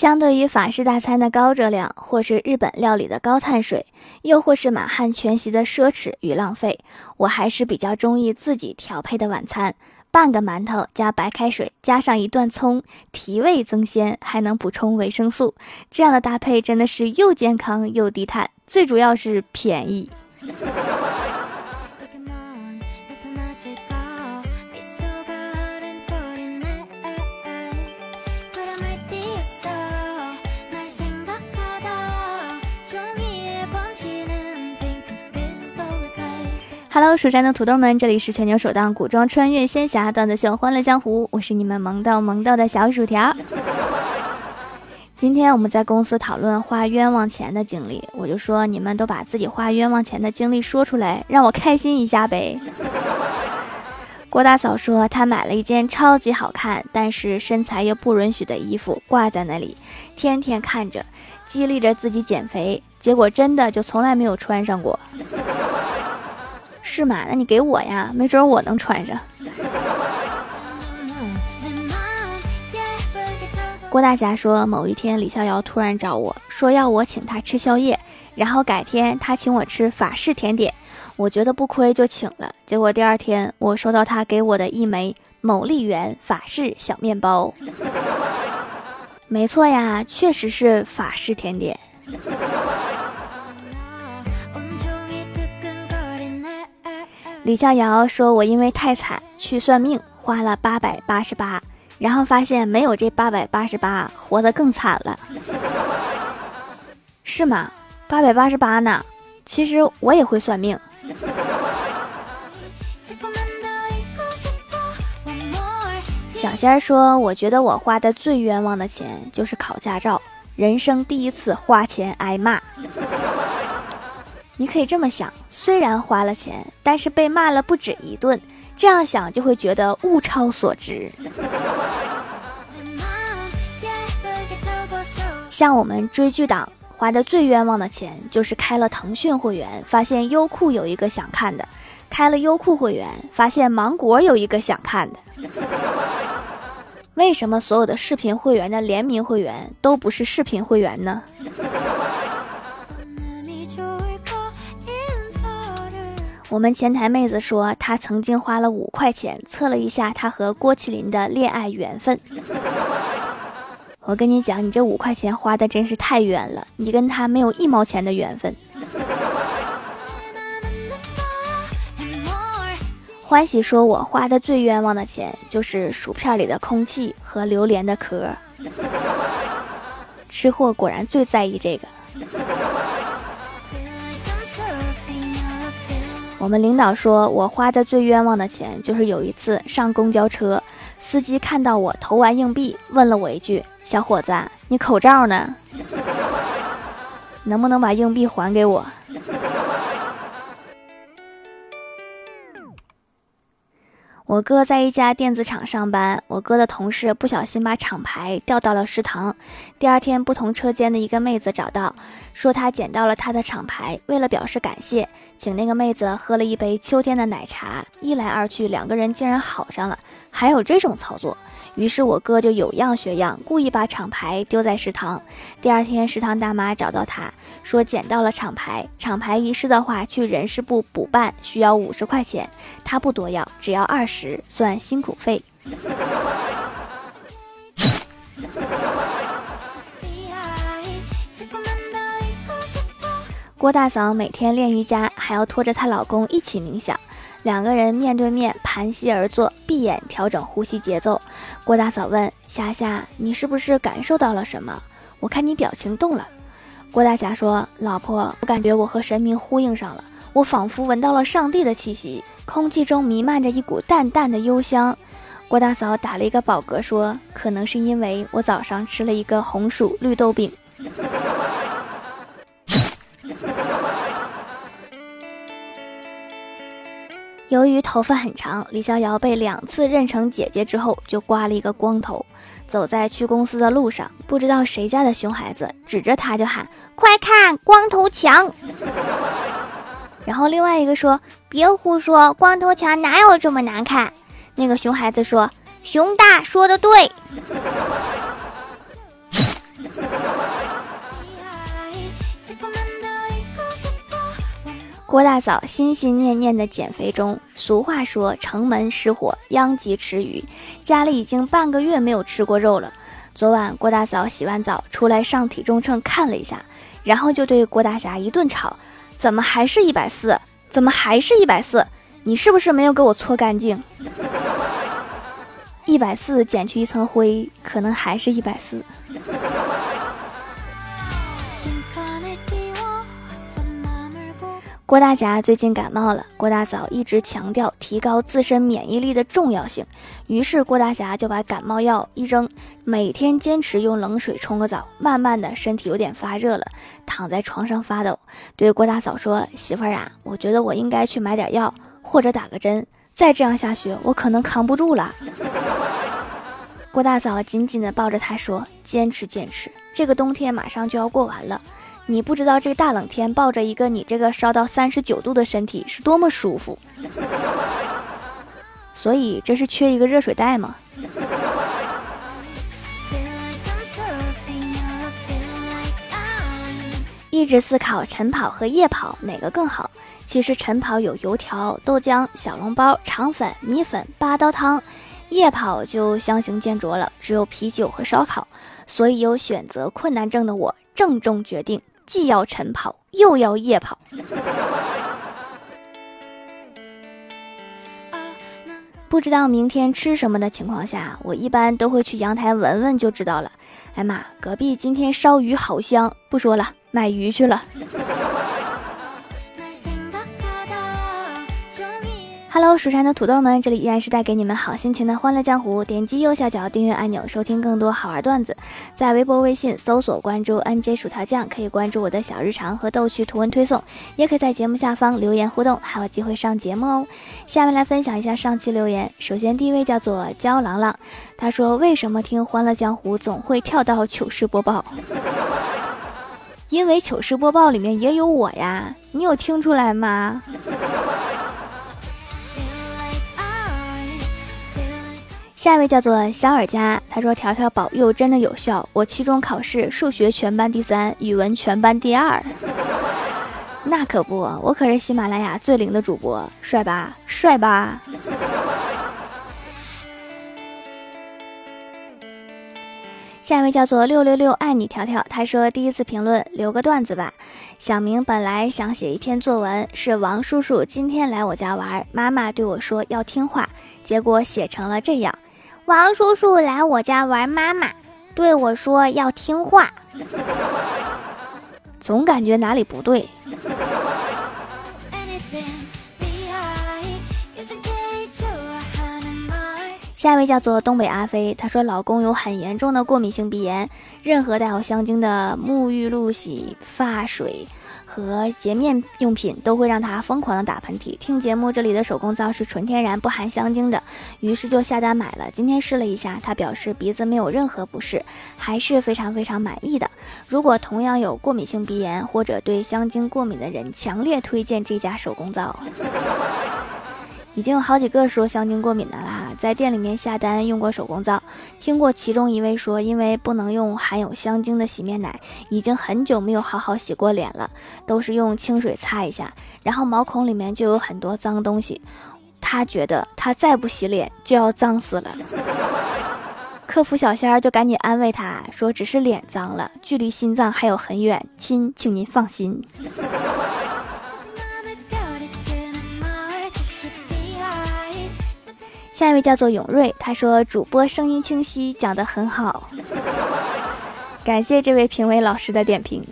相对于法式大餐的高热量，或是日本料理的高碳水，又或是满汉全席的奢侈与浪费，我还是比较中意自己调配的晚餐。半个馒头加白开水，加上一段葱，提味增鲜，还能补充维生素。这样的搭配真的是又健康又低碳，最主要是便宜。Hello，蜀山的土豆们，这里是全球首档古装穿越仙侠段子秀《欢乐江湖》，我是你们萌到萌到的小薯条。今天我们在公司讨论花冤枉钱的经历，我就说你们都把自己花冤枉钱的经历说出来，让我开心一下呗。郭大嫂说她买了一件超级好看，但是身材又不允许的衣服挂在那里，天天看着，激励着自己减肥，结果真的就从来没有穿上过。是吗？那你给我呀，没准我能穿上。郭大侠说，某一天李逍遥突然找我说要我请他吃宵夜，然后改天他请我吃法式甜点，我觉得不亏就请了。结果第二天我收到他给我的一枚某丽园法式小面包。没错呀，确实是法式甜点。李逍遥说：“我因为太惨去算命，花了八百八十八，然后发现没有这八百八十八，活得更惨了，是吗？八百八十八呢？其实我也会算命。”小仙儿说：“我觉得我花的最冤枉的钱就是考驾照，人生第一次花钱挨骂。”你可以这么想，虽然花了钱，但是被骂了不止一顿，这样想就会觉得物超所值。像我们追剧党花的最冤枉的钱，就是开了腾讯会员，发现优酷有一个想看的；开了优酷会员，发现芒果有一个想看的。为什么所有的视频会员的联名会员都不是视频会员呢？我们前台妹子说，她曾经花了五块钱测了一下她和郭麒麟的恋爱缘分。我跟你讲，你这五块钱花的真是太冤了，你跟他没有一毛钱的缘分。欢喜说，我花的最冤枉的钱就是薯片里的空气和榴莲的壳。吃货果然最在意这个。我们领导说，我花的最冤枉的钱就是有一次上公交车，司机看到我投完硬币，问了我一句：“小伙子，你口罩呢？能不能把硬币还给我？”我哥在一家电子厂上班，我哥的同事不小心把厂牌掉到了食堂。第二天，不同车间的一个妹子找到，说她捡到了他的厂牌。为了表示感谢，请那个妹子喝了一杯秋天的奶茶。一来二去，两个人竟然好上了。还有这种操作？于是我哥就有样学样，故意把厂牌丢在食堂。第二天，食堂大妈找到他说捡到了厂牌，厂牌遗失的话去人事部补办需要五十块钱，他不多要，只要二十，算辛苦费。郭大嫂每天练瑜伽，还要拖着她老公一起冥想。两个人面对面盘膝而坐，闭眼调整呼吸节奏。郭大嫂问霞霞：“你是不是感受到了什么？我看你表情动了。”郭大侠说：“老婆，我感觉我和神明呼应上了，我仿佛闻到了上帝的气息，空气中弥漫着一股淡淡的幽香。”郭大嫂打了一个饱嗝说：“可能是因为我早上吃了一个红薯绿豆饼。”由于头发很长，李逍遥被两次认成姐姐之后，就刮了一个光头。走在去公司的路上，不知道谁家的熊孩子指着他就喊：“快看，光头强！” 然后另外一个说：“别胡说，光头强哪有这么难看？”那个熊孩子说：“熊大说的对。” 郭大嫂心心念念的减肥中，俗话说城门失火，殃及池鱼，家里已经半个月没有吃过肉了。昨晚郭大嫂洗完澡出来上体重秤看了一下，然后就对郭大侠一顿吵：“怎么还是一百四？怎么还是一百四？你是不是没有给我搓干净？一百四减去一层灰，可能还是一百四。”郭大侠最近感冒了，郭大嫂一直强调提高自身免疫力的重要性，于是郭大侠就把感冒药一扔，每天坚持用冷水冲个澡，慢慢的身体有点发热了，躺在床上发抖，对郭大嫂说：“媳妇儿啊，我觉得我应该去买点药或者打个针，再这样下去我可能扛不住了。”郭大嫂紧紧地抱着他说：“坚持坚持，这个冬天马上就要过完了。”你不知道这个大冷天抱着一个你这个烧到三十九度的身体是多么舒服，所以这是缺一个热水袋吗？一直思考晨跑和夜跑哪个更好？其实晨跑有油条、豆浆、小笼包、肠粉、米粉、八刀汤，夜跑就相形见绌了，只有啤酒和烧烤。所以有选择困难症的我郑重决定。既要晨跑，又要夜跑。不知道明天吃什么的情况下，我一般都会去阳台闻闻就知道了。哎妈，隔壁今天烧鱼好香！不说了，买鱼去了。Hello，蜀山的土豆们，这里依然是带给你们好心情的欢乐江湖。点击右下角订阅按钮，收听更多好玩段子。在微博、微信搜索关注 NJ 薯条酱，可以关注我的小日常和逗趣图文推送，也可以在节目下方留言互动，还有机会上节目哦。下面来分享一下上期留言。首先第一位叫做焦郎朗，他说：“为什么听欢乐江湖总会跳到糗事播报？因为糗事播报里面也有我呀，你有听出来吗？”下一位叫做小尔佳，他说：“条条保佑真的有效，我期中考试数学全班第三，语文全班第二。那可不，我可是喜马拉雅最灵的主播，帅吧？帅吧？”下一位叫做六六六爱你条条，他说：“第一次评论，留个段子吧。小明本来想写一篇作文，是王叔叔今天来我家玩，妈妈对我说要听话，结果写成了这样。”王叔叔来我家玩，妈妈对我说要听话，总感觉哪里不对。下一位叫做东北阿飞，他说老公有很严重的过敏性鼻炎，任何带有香精的沐浴露、洗发水。和洁面用品都会让他疯狂的打喷嚏。听节目，这里的手工皂是纯天然不含香精的，于是就下单买了。今天试了一下，他表示鼻子没有任何不适，还是非常非常满意的。如果同样有过敏性鼻炎或者对香精过敏的人，强烈推荐这家手工皂。已经有好几个说香精过敏的啦，在店里面下单用过手工皂，听过其中一位说，因为不能用含有香精的洗面奶，已经很久没有好好洗过脸了，都是用清水擦一下，然后毛孔里面就有很多脏东西，他觉得他再不洗脸就要脏死了。客服小仙儿就赶紧安慰他说，只是脸脏了，距离心脏还有很远，亲，请您放心。下一位叫做永瑞，他说主播声音清晰，讲得很好，感谢这位评委老师的点评。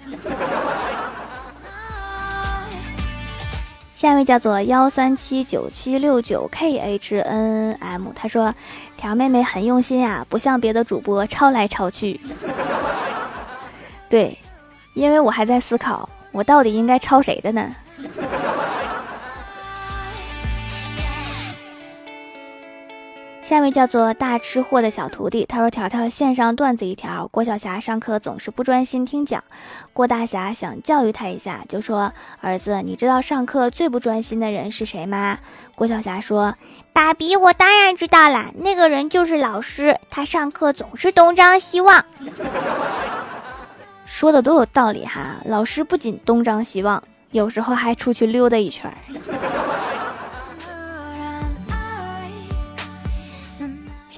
下一位叫做幺三七九七六九 khnm，他说条妹妹很用心啊，不像别的主播抄来抄去。对，因为我还在思考，我到底应该抄谁的呢？下一位叫做大吃货的小徒弟，他说：“条条线上段子一条，郭晓霞上课总是不专心听讲，郭大侠想教育他一下，就说：儿子，你知道上课最不专心的人是谁吗？郭晓霞说：爸比，我当然知道啦，那个人就是老师，他上课总是东张西望。说的都有道理哈。老师不仅东张西望，有时候还出去溜达一圈。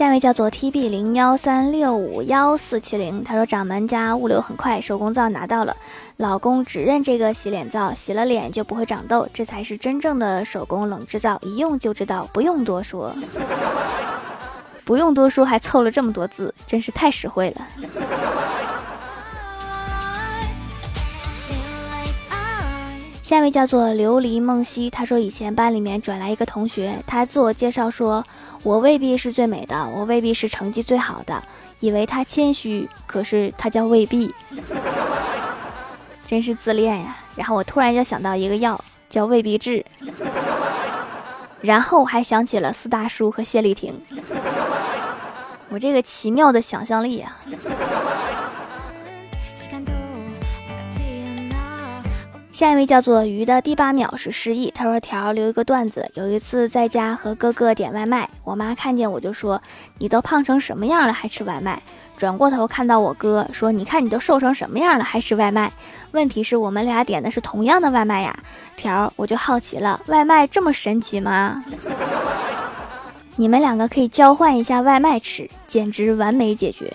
下一位叫做 T B 零幺三六五幺四七零，他说掌门家物流很快，手工皂拿到了，老公只认这个洗脸皂，洗了脸就不会长痘，这才是真正的手工冷制皂，一用就知道，不用多说，不用多说，还凑了这么多字，真是太实惠了。下一位叫做琉璃梦溪，他说以前班里面转来一个同学，他自我介绍说。我未必是最美的，我未必是成绩最好的，以为他谦虚，可是他叫未必，真是自恋呀。然后我突然就想到一个药，叫未必治，然后还想起了四大叔和谢丽婷，我这个奇妙的想象力啊。下一位叫做鱼的第八秒是失忆。他说：“条留一个段子，有一次在家和哥哥点外卖，我妈看见我就说：‘你都胖成什么样了还吃外卖？’转过头看到我哥说：‘你看你都瘦成什么样了还吃外卖？’问题是我们俩点的是同样的外卖呀。条我就好奇了，外卖这么神奇吗？你们两个可以交换一下外卖吃，简直完美解决。”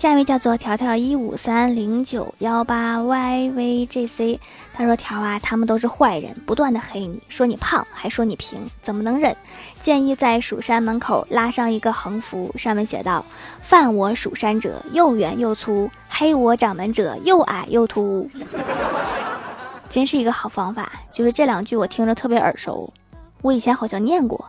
下一位叫做条条一五三零九幺八 yvgc，他说条啊，他们都是坏人，不断的黑你，说你胖，还说你平，怎么能忍？建议在蜀山门口拉上一个横幅，上面写道：犯我蜀山者，又圆又粗；黑我掌门者，又矮又秃。真是一个好方法，就是这两句我听着特别耳熟，我以前好像念过。